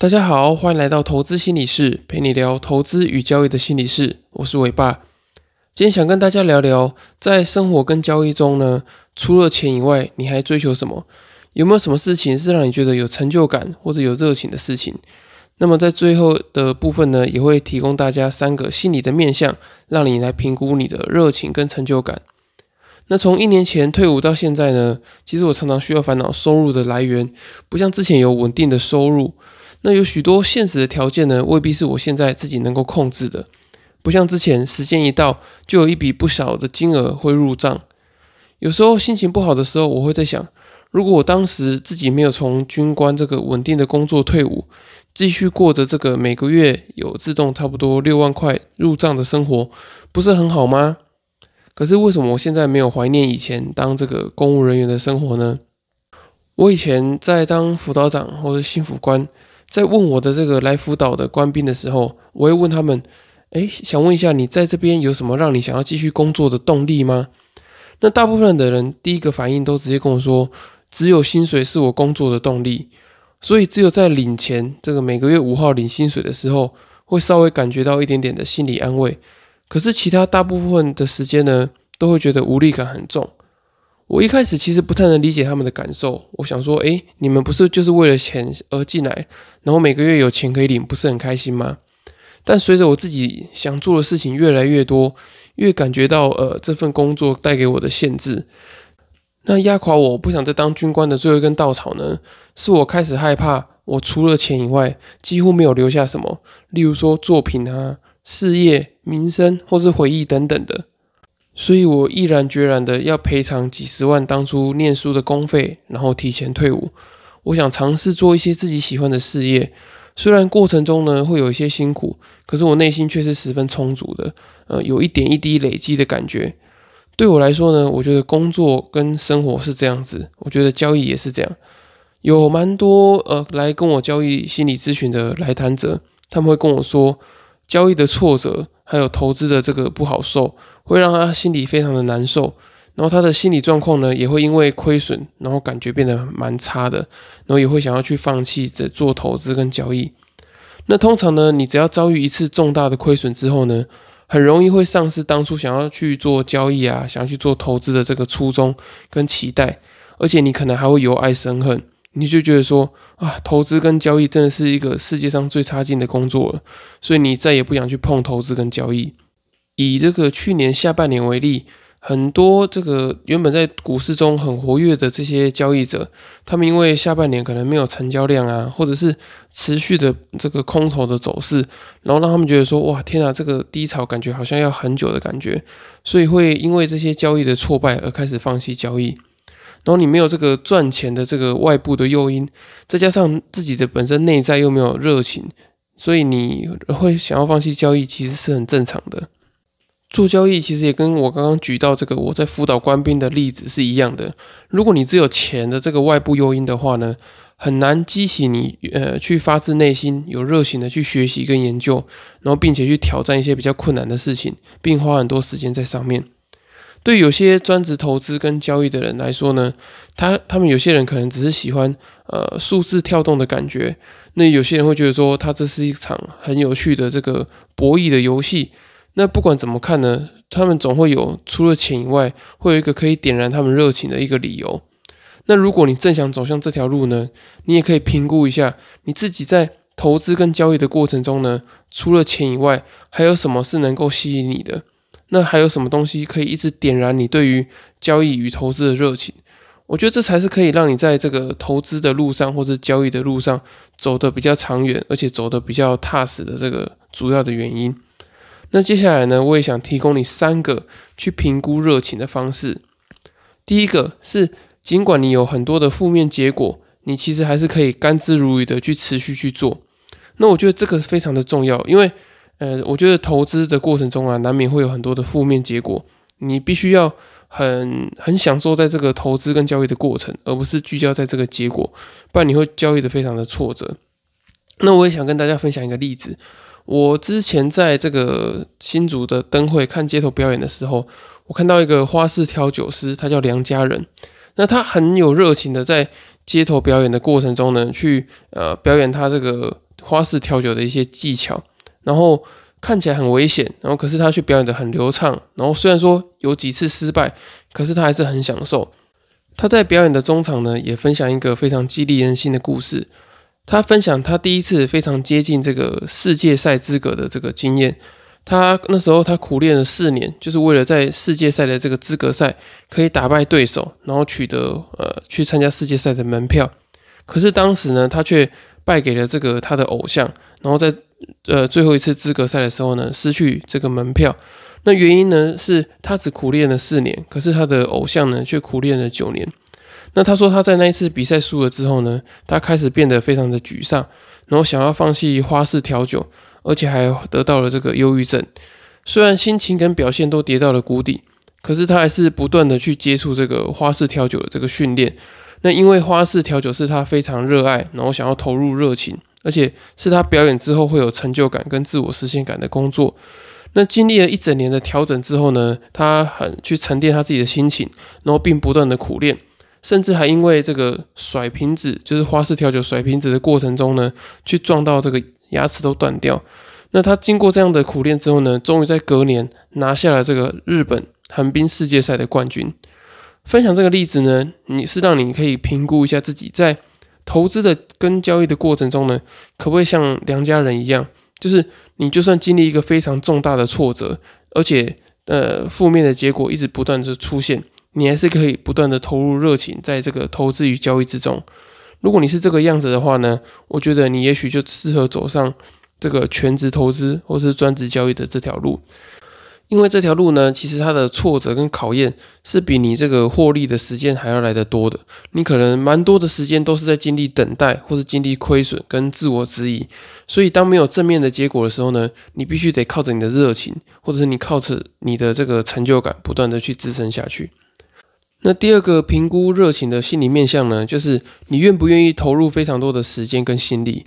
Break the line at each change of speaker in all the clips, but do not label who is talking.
大家好，欢迎来到投资心理室，陪你聊投资与交易的心理室。我是伟爸，今天想跟大家聊聊，在生活跟交易中呢，除了钱以外，你还追求什么？有没有什么事情是让你觉得有成就感或者有热情的事情？那么在最后的部分呢，也会提供大家三个心理的面向，让你来评估你的热情跟成就感。那从一年前退伍到现在呢，其实我常常需要烦恼收入的来源，不像之前有稳定的收入。那有许多现实的条件呢，未必是我现在自己能够控制的。不像之前，时间一到，就有一笔不小的金额会入账。有时候心情不好的时候，我会在想，如果我当时自己没有从军官这个稳定的工作退伍，继续过着这个每个月有自动差不多六万块入账的生活，不是很好吗？可是为什么我现在没有怀念以前当这个公务人员的生活呢？我以前在当辅导长或者幸福官。在问我的这个来辅导的官兵的时候，我会问他们：，哎，想问一下，你在这边有什么让你想要继续工作的动力吗？那大部分的人第一个反应都直接跟我说：，只有薪水是我工作的动力。所以只有在领钱，这个每个月五号领薪水的时候，会稍微感觉到一点点的心理安慰。可是其他大部分的时间呢，都会觉得无力感很重。我一开始其实不太能理解他们的感受。我想说，诶，你们不是就是为了钱而进来，然后每个月有钱可以领，不是很开心吗？但随着我自己想做的事情越来越多，越感觉到呃这份工作带给我的限制，那压垮我不想再当军官的最后一根稻草呢，是我开始害怕，我除了钱以外，几乎没有留下什么，例如说作品啊、事业、名声或是回忆等等的。所以我毅然决然的要赔偿几十万当初念书的公费，然后提前退伍。我想尝试做一些自己喜欢的事业，虽然过程中呢会有一些辛苦，可是我内心却是十分充足的。呃，有一点一滴累积的感觉。对我来说呢，我觉得工作跟生活是这样子，我觉得交易也是这样。有蛮多呃来跟我交易心理咨询的来谈者，他们会跟我说。交易的挫折，还有投资的这个不好受，会让他心里非常的难受。然后他的心理状况呢，也会因为亏损，然后感觉变得蛮差的。然后也会想要去放弃这做投资跟交易。那通常呢，你只要遭遇一次重大的亏损之后呢，很容易会丧失当初想要去做交易啊，想要去做投资的这个初衷跟期待，而且你可能还会由爱生恨。你就觉得说啊，投资跟交易真的是一个世界上最差劲的工作了，所以你再也不想去碰投资跟交易。以这个去年下半年为例，很多这个原本在股市中很活跃的这些交易者，他们因为下半年可能没有成交量啊，或者是持续的这个空头的走势，然后让他们觉得说哇，天啊，这个低潮感觉好像要很久的感觉，所以会因为这些交易的挫败而开始放弃交易。然后你没有这个赚钱的这个外部的诱因，再加上自己的本身内在又没有热情，所以你会想要放弃交易，其实是很正常的。做交易其实也跟我刚刚举到这个我在辅导官兵的例子是一样的。如果你只有钱的这个外部诱因的话呢，很难激起你呃去发自内心有热情的去学习跟研究，然后并且去挑战一些比较困难的事情，并花很多时间在上面。对有些专职投资跟交易的人来说呢，他他们有些人可能只是喜欢呃数字跳动的感觉，那有些人会觉得说，他这是一场很有趣的这个博弈的游戏。那不管怎么看呢，他们总会有除了钱以外，会有一个可以点燃他们热情的一个理由。那如果你正想走向这条路呢，你也可以评估一下你自己在投资跟交易的过程中呢，除了钱以外，还有什么是能够吸引你的。那还有什么东西可以一直点燃你对于交易与投资的热情？我觉得这才是可以让你在这个投资的路上或者交易的路上走得比较长远，而且走得比较踏实的这个主要的原因。那接下来呢，我也想提供你三个去评估热情的方式。第一个是，尽管你有很多的负面结果，你其实还是可以甘之如饴的去持续去做。那我觉得这个非常的重要，因为。呃，我觉得投资的过程中啊，难免会有很多的负面结果，你必须要很很享受在这个投资跟交易的过程，而不是聚焦在这个结果，不然你会交易的非常的挫折。那我也想跟大家分享一个例子，我之前在这个新竹的灯会看街头表演的时候，我看到一个花式调酒师，他叫梁家人，那他很有热情的在街头表演的过程中呢，去呃表演他这个。花式调酒的一些技巧，然后看起来很危险，然后可是他却表演的很流畅，然后虽然说有几次失败，可是他还是很享受。他在表演的中场呢，也分享一个非常激励人心的故事。他分享他第一次非常接近这个世界赛资格的这个经验。他那时候他苦练了四年，就是为了在世界赛的这个资格赛可以打败对手，然后取得呃去参加世界赛的门票。可是当时呢，他却败给了这个他的偶像，然后在呃最后一次资格赛的时候呢，失去这个门票。那原因呢，是他只苦练了四年，可是他的偶像呢却苦练了九年。那他说他在那一次比赛输了之后呢，他开始变得非常的沮丧，然后想要放弃花式调酒，而且还得到了这个忧郁症。虽然心情跟表现都跌到了谷底，可是他还是不断的去接触这个花式调酒的这个训练。那因为花式调酒是他非常热爱，然后想要投入热情，而且是他表演之后会有成就感跟自我实现感的工作。那经历了一整年的调整之后呢，他很去沉淀他自己的心情，然后并不断的苦练，甚至还因为这个甩瓶子，就是花式调酒甩瓶子的过程中呢，去撞到这个牙齿都断掉。那他经过这样的苦练之后呢，终于在隔年拿下了这个日本横滨世界赛的冠军。分享这个例子呢，你是让你可以评估一下自己在投资的跟交易的过程中呢，可不可以像梁家人一样，就是你就算经历一个非常重大的挫折，而且呃负面的结果一直不断的出现，你还是可以不断的投入热情在这个投资与交易之中。如果你是这个样子的话呢，我觉得你也许就适合走上这个全职投资或是专职交易的这条路。因为这条路呢，其实它的挫折跟考验是比你这个获利的时间还要来得多的。你可能蛮多的时间都是在经历等待，或是经历亏损跟自我质疑。所以当没有正面的结果的时候呢，你必须得靠着你的热情，或者是你靠着你的这个成就感，不断的去支撑下去。那第二个评估热情的心理面向呢，就是你愿不愿意投入非常多的时间跟心力。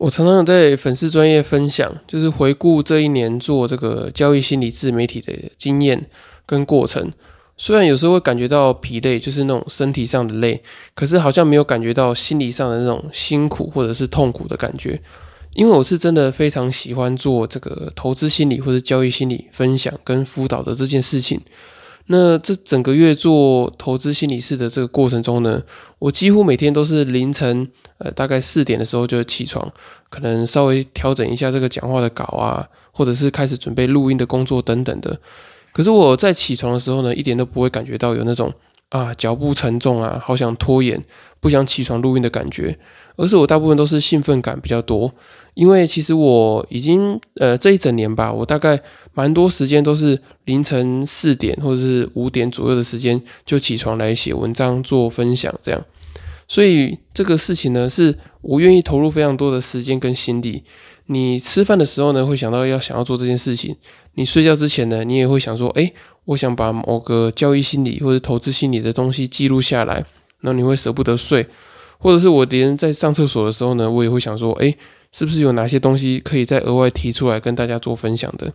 我常常在粉丝专业分享，就是回顾这一年做这个交易心理自媒体的经验跟过程。虽然有时候会感觉到疲累，就是那种身体上的累，可是好像没有感觉到心理上的那种辛苦或者是痛苦的感觉。因为我是真的非常喜欢做这个投资心理或者交易心理分享跟辅导的这件事情。那这整个月做投资心理师的这个过程中呢，我几乎每天都是凌晨，呃，大概四点的时候就起床，可能稍微调整一下这个讲话的稿啊，或者是开始准备录音的工作等等的。可是我在起床的时候呢，一点都不会感觉到有那种啊脚步沉重啊，好想拖延，不想起床录音的感觉，而是我大部分都是兴奋感比较多。因为其实我已经呃这一整年吧，我大概蛮多时间都是凌晨四点或者是五点左右的时间就起床来写文章做分享这样，所以这个事情呢是我愿意投入非常多的时间跟心力。你吃饭的时候呢会想到要想要做这件事情，你睡觉之前呢你也会想说，哎，我想把某个交易心理或者投资心理的东西记录下来，那你会舍不得睡，或者是我连在上厕所的时候呢，我也会想说，哎。是不是有哪些东西可以再额外提出来跟大家做分享的？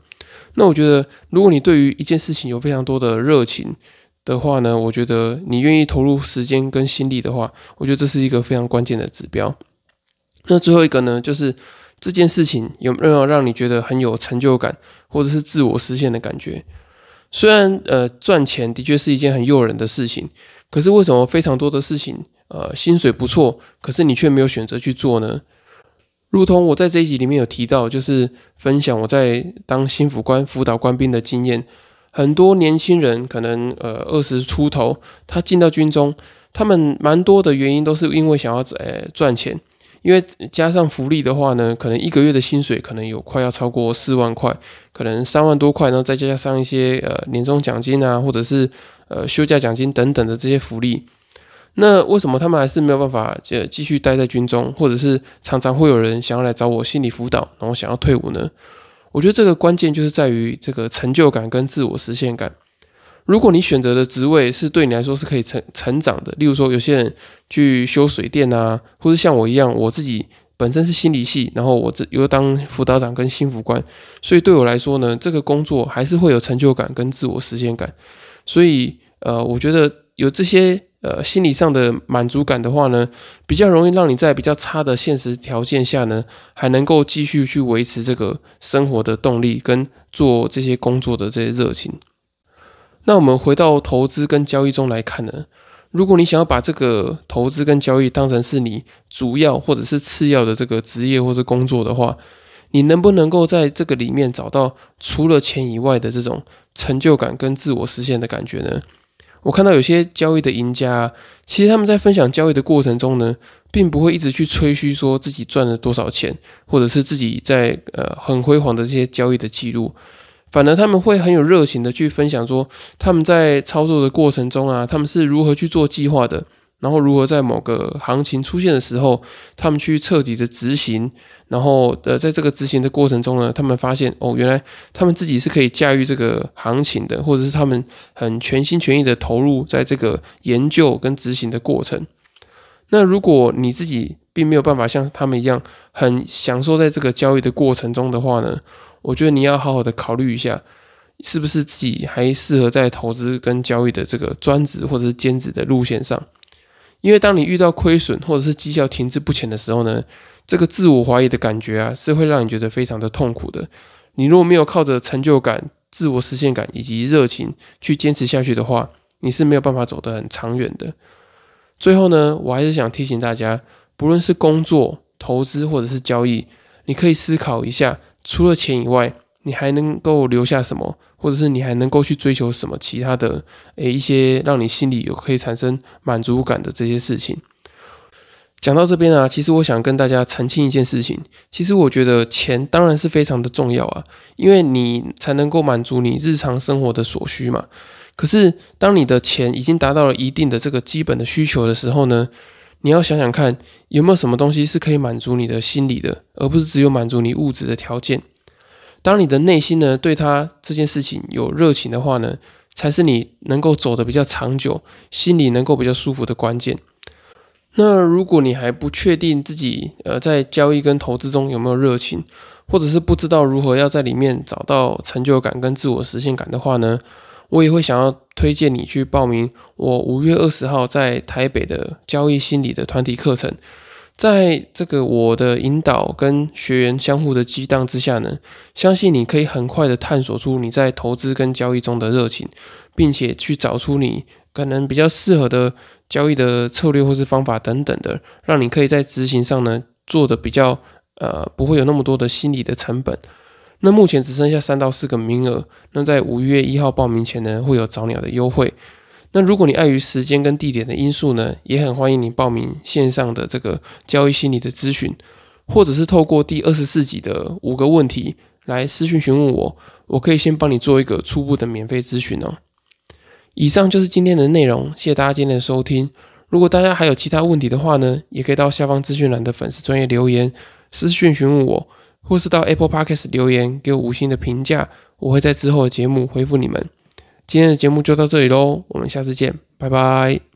那我觉得，如果你对于一件事情有非常多的热情的话呢，我觉得你愿意投入时间跟心力的话，我觉得这是一个非常关键的指标。那最后一个呢，就是这件事情有没有让你觉得很有成就感，或者是自我实现的感觉？虽然呃赚钱的确是一件很诱人的事情，可是为什么非常多的事情呃薪水不错，可是你却没有选择去做呢？如同我在这一集里面有提到，就是分享我在当新辅官辅导官兵的经验。很多年轻人可能呃二十出头，他进到军中，他们蛮多的原因都是因为想要呃赚钱，因为加上福利的话呢，可能一个月的薪水可能有快要超过四万块，可能三万多块，然后再加上一些呃年终奖金啊，或者是呃休假奖金等等的这些福利。那为什么他们还是没有办法呃继续待在军中，或者是常常会有人想要来找我心理辅导，然后想要退伍呢？我觉得这个关键就是在于这个成就感跟自我实现感。如果你选择的职位是对你来说是可以成成长的，例如说有些人去修水电啊，或者像我一样，我自己本身是心理系，然后我这又当辅导长跟心辅官，所以对我来说呢，这个工作还是会有成就感跟自我实现感。所以呃，我觉得有这些。呃心理上的满足感的话呢，比较容易让你在比较差的现实条件下呢，还能够继续去维持这个生活的动力跟做这些工作的这些热情。那我们回到投资跟交易中来看呢，如果你想要把这个投资跟交易当成是你主要或者是次要的这个职业或者工作的话，你能不能够在这个里面找到除了钱以外的这种成就感跟自我实现的感觉呢？我看到有些交易的赢家，其实他们在分享交易的过程中呢，并不会一直去吹嘘说自己赚了多少钱，或者是自己在呃很辉煌的这些交易的记录。反而他们会很有热情的去分享说他们在操作的过程中啊，他们是如何去做计划的，然后如何在某个行情出现的时候，他们去彻底的执行，然后呃在这个执行的过程中呢，他们发现哦，原来他们自己是可以驾驭这个行情的，或者是他们很全心全意的投入在这个研究跟执行的过程。那如果你自己并没有办法像他们一样很享受在这个交易的过程中的话呢？我觉得你要好好的考虑一下，是不是自己还适合在投资跟交易的这个专职或者是兼职的路线上？因为当你遇到亏损或者是绩效停滞不前的时候呢，这个自我怀疑的感觉啊，是会让你觉得非常的痛苦的。你如果没有靠着成就感、自我实现感以及热情去坚持下去的话，你是没有办法走得很长远的。最后呢，我还是想提醒大家，不论是工作、投资或者是交易，你可以思考一下。除了钱以外，你还能够留下什么，或者是你还能够去追求什么其他的？诶，一些让你心里有可以产生满足感的这些事情。讲到这边啊，其实我想跟大家澄清一件事情。其实我觉得钱当然是非常的重要啊，因为你才能够满足你日常生活的所需嘛。可是当你的钱已经达到了一定的这个基本的需求的时候呢？你要想想看，有没有什么东西是可以满足你的心理的，而不是只有满足你物质的条件。当你的内心呢对他这件事情有热情的话呢，才是你能够走的比较长久、心里能够比较舒服的关键。那如果你还不确定自己呃在交易跟投资中有没有热情，或者是不知道如何要在里面找到成就感跟自我实现感的话呢？我也会想要推荐你去报名我五月二十号在台北的交易心理的团体课程，在这个我的引导跟学员相互的激荡之下呢，相信你可以很快的探索出你在投资跟交易中的热情，并且去找出你可能比较适合的交易的策略或是方法等等的，让你可以在执行上呢做的比较呃不会有那么多的心理的成本。那目前只剩下三到四个名额，那在五月一号报名前呢，会有早鸟的优惠。那如果你碍于时间跟地点的因素呢，也很欢迎你报名线上的这个交易心理的咨询，或者是透过第二十四集的五个问题来私讯询问我，我可以先帮你做一个初步的免费咨询哦。以上就是今天的内容，谢谢大家今天的收听。如果大家还有其他问题的话呢，也可以到下方资讯栏的粉丝专业留言私讯询问我。或是到 Apple Podcast 留言给我五星的评价，我会在之后的节目回复你们。今天的节目就到这里喽，我们下次见，拜拜。